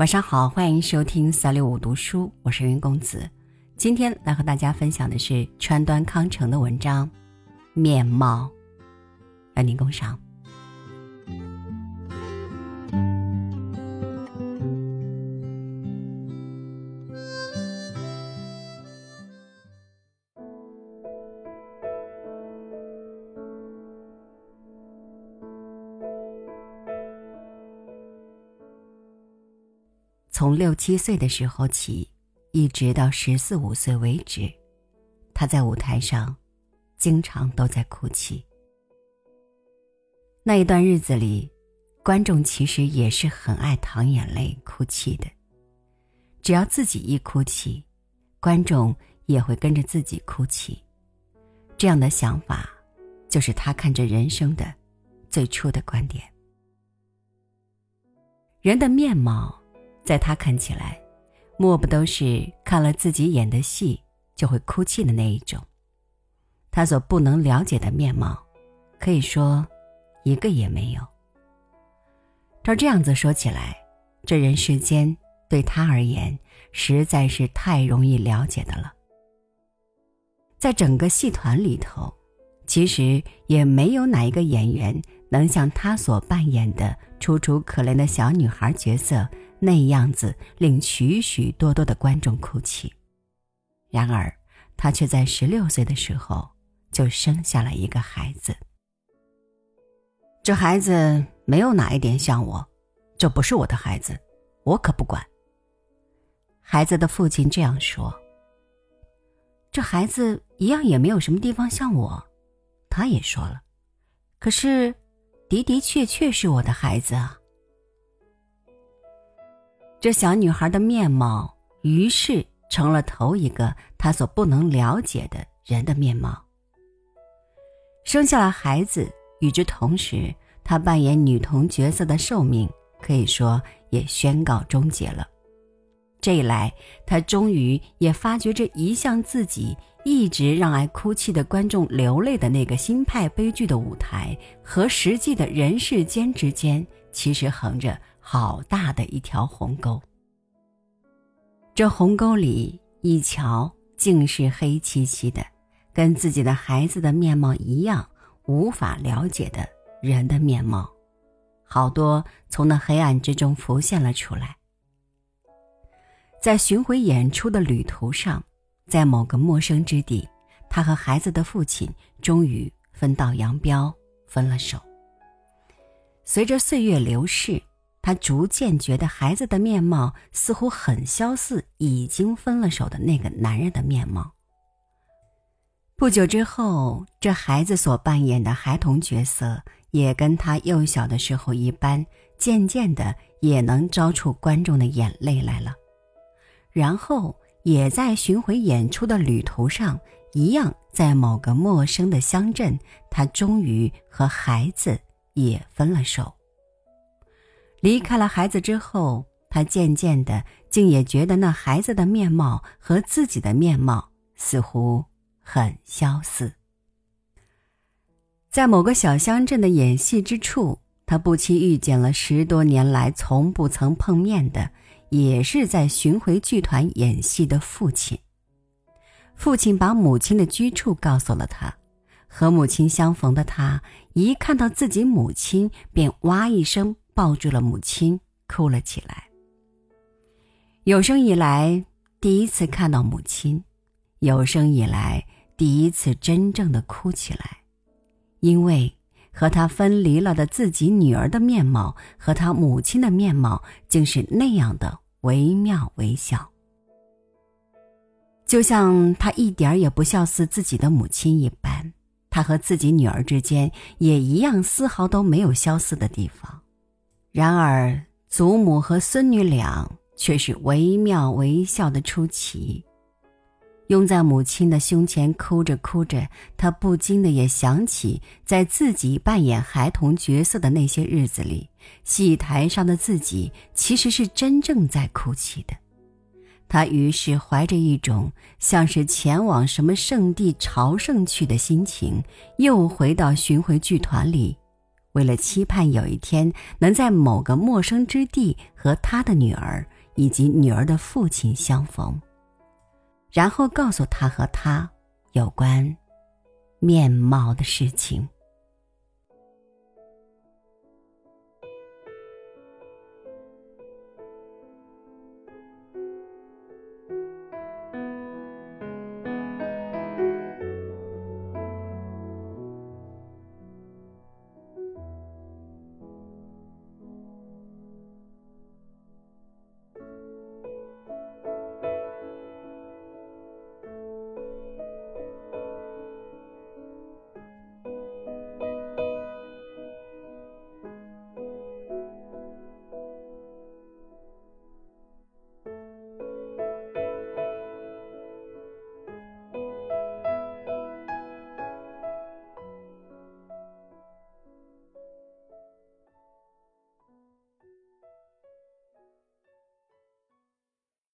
晚上好，欢迎收听三六五读书，我是云公子。今天来和大家分享的是川端康成的文章《面貌》，让您共赏。从六七岁的时候起，一直到十四五岁为止，他在舞台上经常都在哭泣。那一段日子里，观众其实也是很爱淌眼泪、哭泣的。只要自己一哭泣，观众也会跟着自己哭泣。这样的想法，就是他看着人生的最初的观点。人的面貌。在他看起来，莫不都是看了自己演的戏就会哭泣的那一种。他所不能了解的面貌，可以说一个也没有。照这样子说起来，这人世间对他而言实在是太容易了解的了。在整个戏团里头，其实也没有哪一个演员能像他所扮演的楚楚可怜的小女孩角色。那样子令许许多多的观众哭泣，然而他却在十六岁的时候就生下了一个孩子。这孩子没有哪一点像我，这不是我的孩子，我可不管。孩子的父亲这样说。这孩子一样也没有什么地方像我，他也说了。可是，的的确确是我的孩子啊。这小女孩的面貌，于是成了头一个她所不能了解的人的面貌。生下了孩子，与之同时，她扮演女童角色的寿命可以说也宣告终结了。这一来，他终于也发觉这一向自己一直让爱哭泣的观众流泪的那个新派悲剧的舞台，和实际的人世间之间，其实横着。好大的一条鸿沟。这鸿沟里一瞧，竟是黑漆漆的，跟自己的孩子的面貌一样，无法了解的人的面貌，好多从那黑暗之中浮现了出来。在巡回演出的旅途上，在某个陌生之地，他和孩子的父亲终于分道扬镳，分了手。随着岁月流逝。他逐渐觉得孩子的面貌似乎很相似已经分了手的那个男人的面貌。不久之后，这孩子所扮演的孩童角色也跟他幼小的时候一般，渐渐的也能招出观众的眼泪来了。然后，也在巡回演出的旅途上，一样在某个陌生的乡镇，他终于和孩子也分了手。离开了孩子之后，他渐渐的竟也觉得那孩子的面貌和自己的面貌似乎很相似。在某个小乡镇的演戏之处，他不期遇见了十多年来从不曾碰面的，也是在巡回剧团演戏的父亲。父亲把母亲的居处告诉了他，和母亲相逢的他，一看到自己母亲，便哇一声。抱住了母亲，哭了起来。有生以来第一次看到母亲，有生以来第一次真正的哭起来，因为和他分离了的自己女儿的面貌和他母亲的面貌，竟是那样的惟妙惟肖，就像他一点也不笑似自己的母亲一般，他和自己女儿之间也一样，丝毫都没有相似的地方。然而，祖母和孙女俩却是惟妙惟肖的出奇。拥在母亲的胸前哭着哭着，他不禁的也想起，在自己扮演孩童角色的那些日子里，戏台上的自己其实是真正在哭泣的。他于是怀着一种像是前往什么圣地朝圣去的心情，又回到巡回剧团里。为了期盼有一天能在某个陌生之地和他的女儿以及女儿的父亲相逢，然后告诉他和他有关面貌的事情。